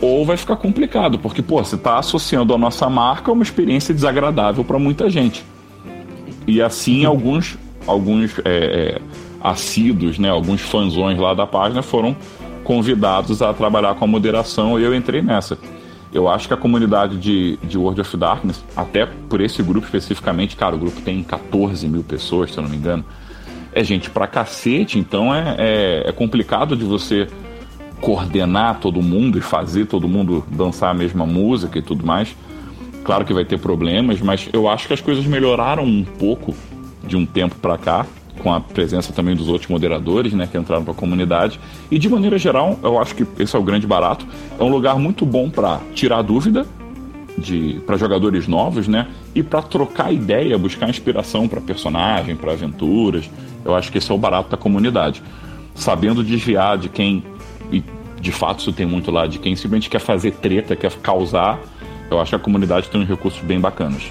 ou vai ficar complicado, porque, pô, você está associando a nossa marca a uma experiência desagradável para muita gente. E assim, alguns alguns é, é, assíduos, né, alguns fanzões lá da página foram convidados a trabalhar com a moderação e eu entrei nessa. Eu acho que a comunidade de, de World of Darkness, até por esse grupo especificamente, cara, o grupo tem 14 mil pessoas, se eu não me engano, é gente pra cacete, então é, é, é complicado de você coordenar todo mundo e fazer todo mundo dançar a mesma música e tudo mais. Claro que vai ter problemas, mas eu acho que as coisas melhoraram um pouco de um tempo para cá, com a presença também dos outros moderadores, né, que entraram para a comunidade. E de maneira geral, eu acho que esse é o grande barato. É um lugar muito bom para tirar dúvida de para jogadores novos, né, e para trocar ideia, buscar inspiração para personagem, para aventuras. Eu acho que esse é o barato da comunidade. Sabendo desviar de quem e de fato isso tem muito lá, de quem simplesmente quer fazer treta, quer causar, eu acho que a comunidade tem uns recursos bem bacanas.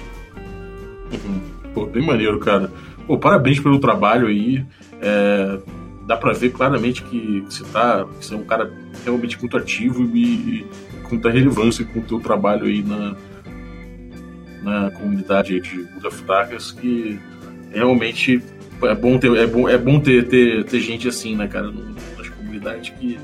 Pô, bem maneiro, cara. Pô, parabéns pelo trabalho aí. É, dá pra ver claramente que, você tá. Você é um cara realmente muito ativo e, e com muita relevância com o teu trabalho aí na, na comunidade de Buda Futarcas, que realmente é bom ter, é bom, é bom ter, ter, ter gente assim, né, cara, nas comunidades que,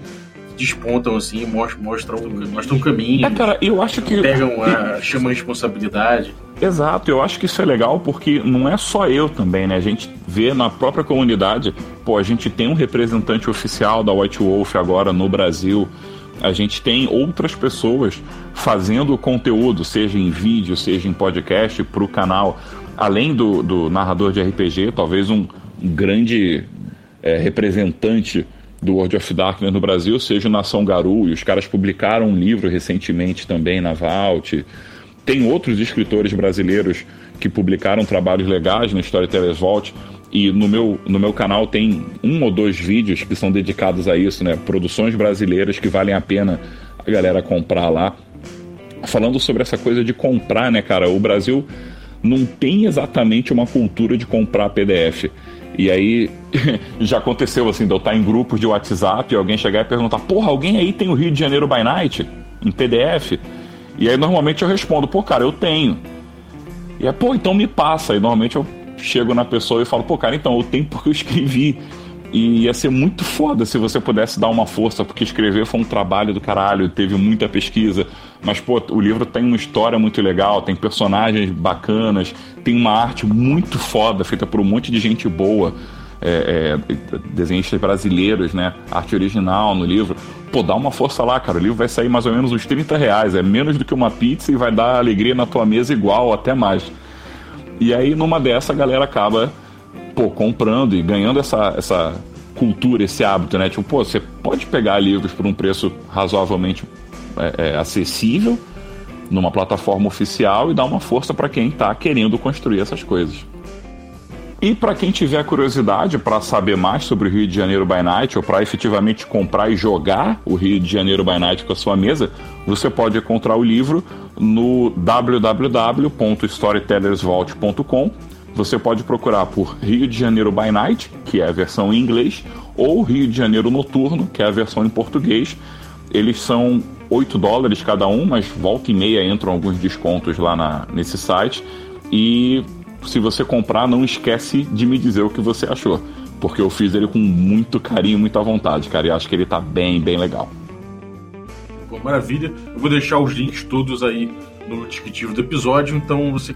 despontam assim, mostram, mostram, mostram um caminho. É, cara, eu acho que. Pegam a. chamam a responsabilidade. Exato, eu acho que isso é legal porque não é só eu também, né? A gente vê na própria comunidade, pô, a gente tem um representante oficial da White Wolf agora no Brasil. A gente tem outras pessoas fazendo conteúdo, seja em vídeo, seja em podcast, para o canal. Além do, do narrador de RPG, talvez um, um grande é, representante do World of Darkness no Brasil seja o Nação Garou, e os caras publicaram um livro recentemente também na Vault. Tem outros escritores brasileiros que publicaram trabalhos legais no Storytellers Vault, e no meu, no meu canal tem um ou dois vídeos que são dedicados a isso, né? Produções brasileiras que valem a pena a galera comprar lá. Falando sobre essa coisa de comprar, né, cara? O Brasil não tem exatamente uma cultura de comprar PDF. E aí já aconteceu assim, de eu estar em grupos de WhatsApp e alguém chegar e perguntar: Porra, alguém aí tem o Rio de Janeiro by Night em PDF? E aí normalmente eu respondo: Pô, cara, eu tenho. E é, pô, então me passa. E normalmente eu chego na pessoa e falo: Pô, cara, então eu tenho porque eu escrevi. E ia ser muito foda se você pudesse dar uma força, porque escrever foi um trabalho do caralho, teve muita pesquisa. Mas, pô, o livro tem uma história muito legal, tem personagens bacanas, tem uma arte muito foda, feita por um monte de gente boa. É, é, desenhistas brasileiros, né? Arte original no livro. Pô, dá uma força lá, cara. O livro vai sair mais ou menos uns 30 reais. É menos do que uma pizza e vai dar alegria na tua mesa igual, até mais. E aí, numa dessa, a galera acaba pô, comprando e ganhando essa, essa cultura, esse hábito, né? Tipo, pô, você pode pegar livros por um preço razoavelmente é, é, acessível numa plataforma oficial e dar uma força para quem está querendo construir essas coisas. E para quem tiver curiosidade para saber mais sobre o Rio de Janeiro by Night ou para efetivamente comprar e jogar o Rio de Janeiro by Night com a sua mesa, você pode encontrar o livro no www.storytellersvault.com você pode procurar por Rio de Janeiro by Night, que é a versão em inglês, ou Rio de Janeiro Noturno, que é a versão em português. Eles são 8 dólares cada um, mas volta e meia entram alguns descontos lá na, nesse site. E se você comprar, não esquece de me dizer o que você achou, porque eu fiz ele com muito carinho, muita vontade, cara, e acho que ele tá bem, bem legal. Pô, maravilha. Eu vou deixar os links todos aí no descritivo do episódio, então você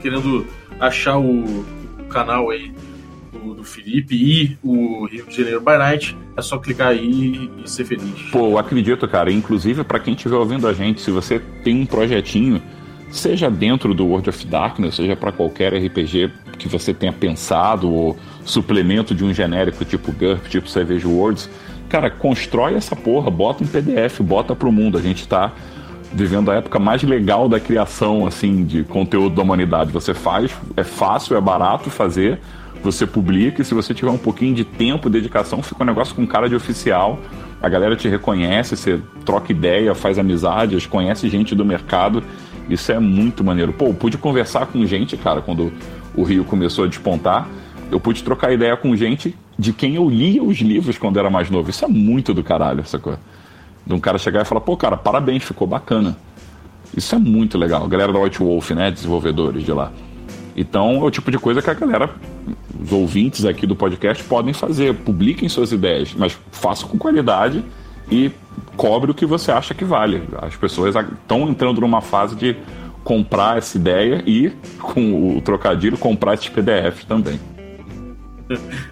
querendo achar o, o canal aí do, do, Felipe e o Rio de Janeiro by Night, é só clicar aí e ser feliz. Pô, acredito, cara. Inclusive, para quem estiver ouvindo a gente, se você tem um projetinho, seja dentro do World of Darkness, seja para qualquer RPG que você tenha pensado, ou suplemento de um genérico tipo GURP, tipo Savage Worlds, cara, constrói essa porra, bota em PDF, bota pro mundo. A gente tá vivendo a época mais legal da criação assim de conteúdo da humanidade. Você faz, é fácil, é barato fazer, você publica e se você tiver um pouquinho de tempo, dedicação, fica um negócio com cara de oficial. A galera te reconhece, você troca ideia, faz amizades, conhece gente do mercado. Isso é muito maneiro. Pô, eu pude conversar com gente, cara, quando o Rio começou a despontar. Eu pude trocar ideia com gente de quem eu lia os livros quando era mais novo. Isso é muito do caralho, coisa de um cara chegar e falar, pô, cara, parabéns, ficou bacana. Isso é muito legal. A galera da White Wolf, né? Desenvolvedores de lá. Então é o tipo de coisa que a galera, os ouvintes aqui do podcast podem fazer. Publiquem suas ideias, mas façam com qualidade e cobre o que você acha que vale. As pessoas estão entrando numa fase de comprar essa ideia e, com o trocadilho, comprar esses PDFs também.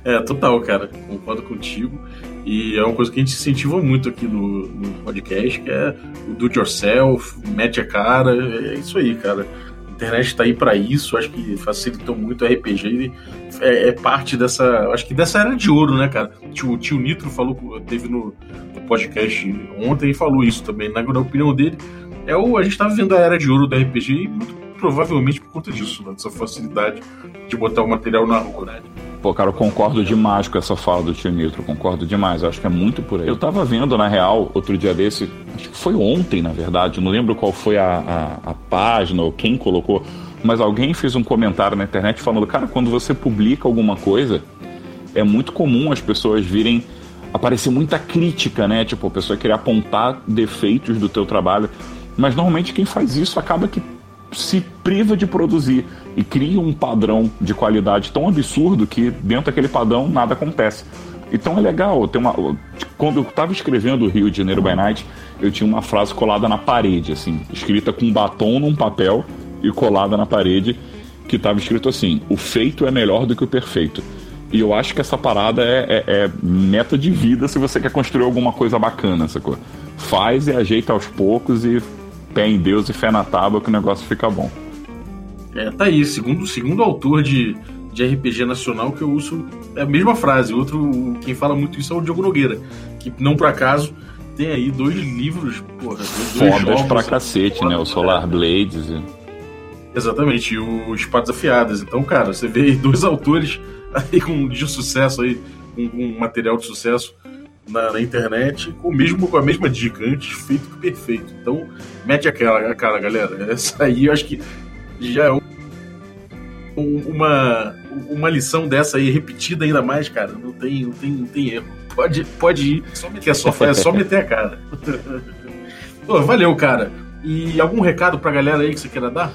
É, total, cara. Concordo contigo. E é uma coisa que a gente incentiva muito aqui no, no podcast, que é o do it yourself, mete a cara, é isso aí, cara. Internet está aí para isso, acho que facilitou muito o RPG é, é, parte dessa, acho que dessa era de ouro, né, cara? O tio, tio Nitro falou, teve no, no, podcast ontem e falou isso também, na, na opinião dele, é o, a gente tá vivendo a era de ouro do RPG e muito provavelmente por conta disso, né, dessa facilidade de botar o material na rua, né? Pô, cara, eu concordo demais com essa fala do tio Nitro, concordo demais, acho que é muito por aí. Eu tava vendo, na real, outro dia desse, acho que foi ontem, na verdade, não lembro qual foi a, a, a página ou quem colocou, mas alguém fez um comentário na internet falando, cara, quando você publica alguma coisa, é muito comum as pessoas virem aparecer muita crítica, né? Tipo, a pessoa querer apontar defeitos do teu trabalho. Mas normalmente quem faz isso acaba que se priva de produzir e cria um padrão de qualidade tão absurdo que dentro daquele padrão nada acontece. Então é legal, tem uma. Quando eu estava escrevendo o Rio de Janeiro by Night, eu tinha uma frase colada na parede, assim, escrita com batom num papel e colada na parede, que estava escrito assim: o feito é melhor do que o perfeito. E eu acho que essa parada é, é, é, meta de vida se você quer construir alguma coisa bacana, sacou? Faz e ajeita aos poucos e pé em Deus e fé na tábua que o negócio fica bom. É, tá aí, segundo, segundo autor de, de RPG nacional que eu uso é a mesma frase. Outro, quem fala muito isso é o Diogo Nogueira, que não por acaso tem aí dois livros, porra, dois Fodas jogos, pra cacete, né? O Solar Blades. E... Exatamente, e o Espadas Afiadas. Então, cara, você vê aí dois autores aí com, de sucesso aí, com, com material de sucesso na, na, internet, com, mesmo, com a mesma dica, antes feito que perfeito. Então, mete aquela, cara, galera. Essa aí eu acho que já é um, uma, uma lição dessa aí repetida ainda mais, cara. Não tem, não tem, não tem erro. Pode, pode ir, que é só, é só meter a cara. Pô, valeu, cara. E algum recado pra galera aí que você queira dar?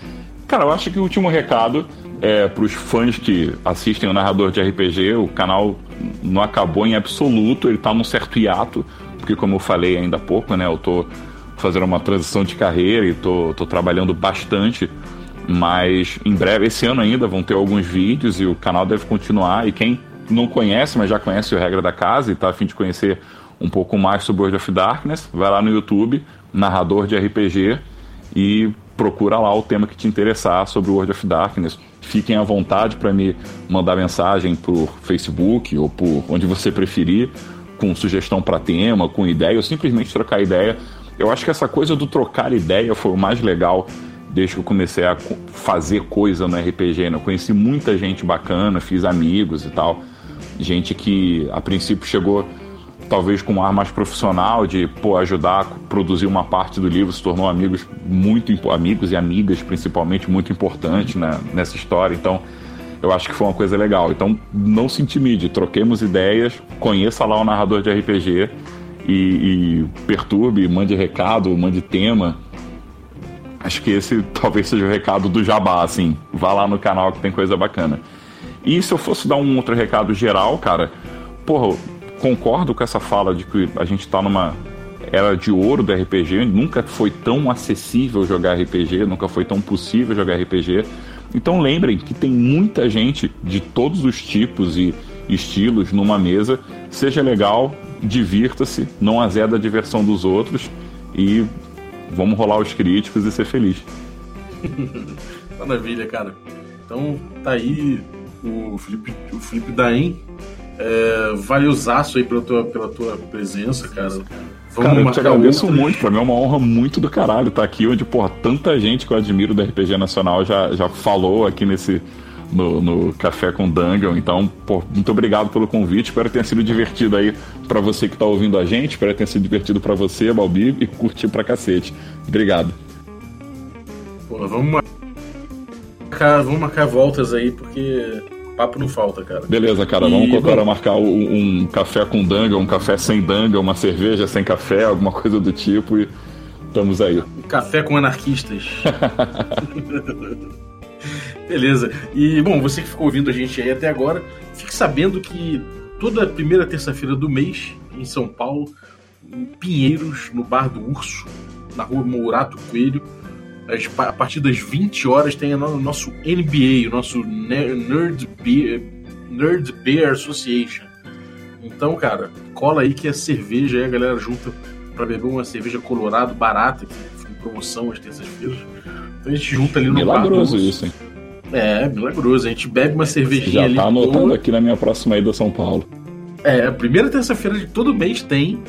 Cara, eu acho que o último recado é para os fãs que assistem o narrador de RPG, o canal não acabou em absoluto, ele está num certo hiato, porque como eu falei ainda há pouco, né, eu tô fazendo uma transição de carreira e tô, tô trabalhando bastante, mas em breve, esse ano ainda, vão ter alguns vídeos e o canal deve continuar, e quem não conhece, mas já conhece o Regra da Casa e está a fim de conhecer um pouco mais sobre World of Darkness, vai lá no YouTube, narrador de RPG, e procura lá o tema que te interessar sobre World of Darkness. Fiquem à vontade para me mandar mensagem por Facebook ou por onde você preferir, com sugestão para tema, com ideia, ou simplesmente trocar ideia. Eu acho que essa coisa do trocar ideia foi o mais legal desde que eu comecei a fazer coisa no RPG. Né? Eu conheci muita gente bacana, fiz amigos e tal. Gente que a princípio chegou talvez com um ar mais profissional de pô, ajudar a produzir uma parte do livro, se tornou amigos muito amigos e amigas principalmente muito importantes né, nessa história. Então, eu acho que foi uma coisa legal. Então, não se intimide, troquemos ideias, conheça lá o narrador de RPG e, e perturbe, mande recado, mande tema. Acho que esse talvez seja o recado do Jabá, assim. Vá lá no canal que tem coisa bacana. E se eu fosse dar um outro recado geral, cara, porra, concordo com essa fala de que a gente está numa era de ouro do RPG, nunca foi tão acessível jogar RPG, nunca foi tão possível jogar RPG. Então lembrem que tem muita gente de todos os tipos e estilos numa mesa. Seja legal, divirta-se, não azeda a diversão dos outros e vamos rolar os críticos e ser feliz. Maravilha, cara. Então tá aí o Felipe, o Felipe Daim é, valeuzaço aí pela tua, pela tua presença, cara. Vamos cara, eu te agradeço outra. muito. Pra mim é uma honra muito do caralho estar aqui, onde, porra, tanta gente que eu admiro do RPG Nacional já, já falou aqui nesse. No, no Café com Dungeon. Então, muito obrigado pelo convite. Espero que tenha sido divertido aí para você que tá ouvindo a gente. Espero que tenha sido divertido para você, Balbi, e curtir pra cacete. Obrigado. Pô, vamos marcar, vamos marcar voltas aí, porque papo não falta, cara. Beleza, cara. E, vamos agora marcar um, um, café com danga, um café sem danga, uma cerveja sem café, alguma coisa do tipo e estamos aí. Café com anarquistas. Beleza. E, bom, você que ficou ouvindo a gente aí até agora, fique sabendo que toda primeira terça-feira do mês, em São Paulo, em Pinheiros, no Bar do Urso, na rua Mourato Coelho, a partir das 20 horas tem o nosso NBA, o nosso Nerd Beer, Nerd Beer Association. Então, cara, cola aí que a cerveja aí a galera junta para beber uma cerveja colorado barata, que foi em promoção às terças-feiras. Então a gente junta ali no Milagroso isso, hein? É, milagroso. A gente bebe uma cervejinha Já ali. Já tá anotando aqui na minha próxima ida a São Paulo. É, a primeira terça-feira de todo mês tem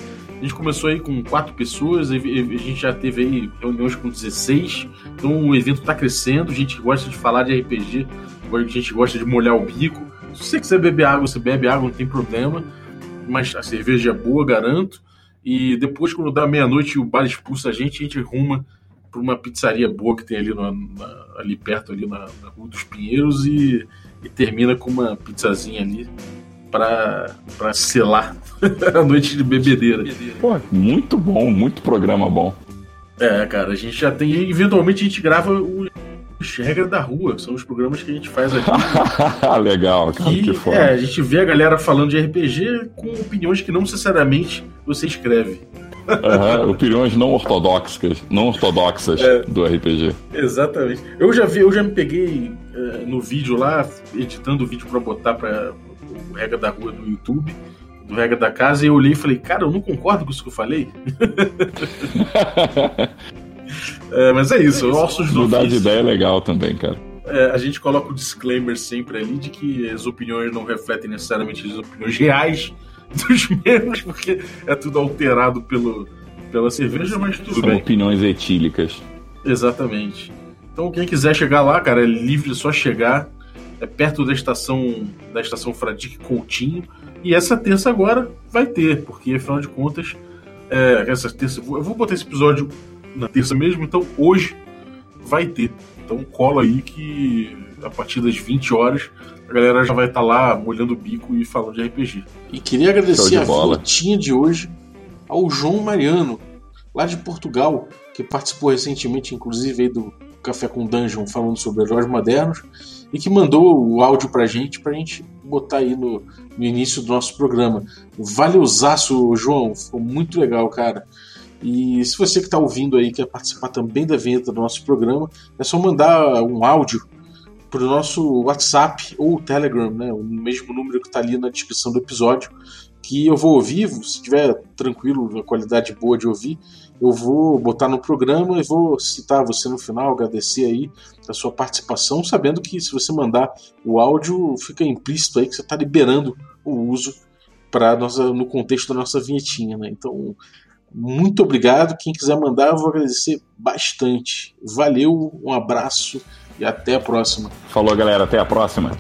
a gente começou aí com quatro pessoas, a gente já teve aí reuniões com 16, então o evento está crescendo, a gente gosta de falar de RPG, a gente gosta de molhar o bico. Se você quiser beber água, você bebe água, não tem problema, mas a cerveja é boa, garanto. E depois, quando dá meia-noite e o bar expulsa a gente, a gente arruma para uma pizzaria boa que tem ali, na, ali perto, ali na, na Rua dos Pinheiros, e, e termina com uma pizzazinha ali para selar a noite de bebedeira. Pô, muito bom, muito programa bom. É, cara, a gente já tem. Eventualmente a gente grava os Regra da Rua, são os programas que a gente faz aqui. Legal, cara, que, que foda. é, a gente vê a galera falando de RPG com opiniões que não necessariamente você escreve. Uhum, opiniões não ortodoxas, não ortodoxas É. do RPG. Exatamente. Eu já vi, eu já me peguei eh, no vídeo lá, editando o vídeo pra botar para o Regra da Rua do YouTube, Regra da Casa, e eu olhei e falei, cara, eu não concordo com isso que eu falei. É, mas é isso, ossos do Mudar de ideia é legal também, cara. É, a gente coloca o disclaimer sempre ali de que as opiniões não refletem necessariamente as opiniões reais dos membros, porque é tudo alterado pelo, pela cerveja, mas tudo São bem. opiniões etílicas. Exatamente. Então quem quiser chegar lá, cara, é livre, é só chegar. É perto da estação da estação Fradique Coutinho. E essa terça agora vai ter, porque afinal de contas, é, essa terça. Eu vou- botar esse episódio na terça mesmo, então hoje vai ter. Então cola aí que a partir das 20 horas a galera já vai estar lá molhando o bico e falando de RPG. E queria agradecer de a fotinha de hoje ao João Mariano, lá de Portugal, que participou recentemente, inclusive, aí do Café com Dungeon, falando sobre heróis modernos, e que mandou o áudio pra gente, pra gente botar aí no, no início do nosso programa. Valeuzaço, João, ficou muito legal, cara. E se você que está ouvindo aí quer participar também da vinheta do nosso programa, é só mandar um áudio para o nosso WhatsApp ou Telegram, né? O mesmo número que está ali na descrição do episódio, que eu vou ouvir. Se estiver tranquilo, a qualidade boa de ouvir, eu vou botar no programa e vou citar você no final, agradecer aí a sua participação, sabendo que se você mandar o áudio, fica implícito aí que você está liberando o uso para no contexto da nossa vinhetinha, né? Então muito obrigado. Quem quiser mandar, eu vou agradecer bastante. Valeu, um abraço e até a próxima. Falou, galera. Até a próxima.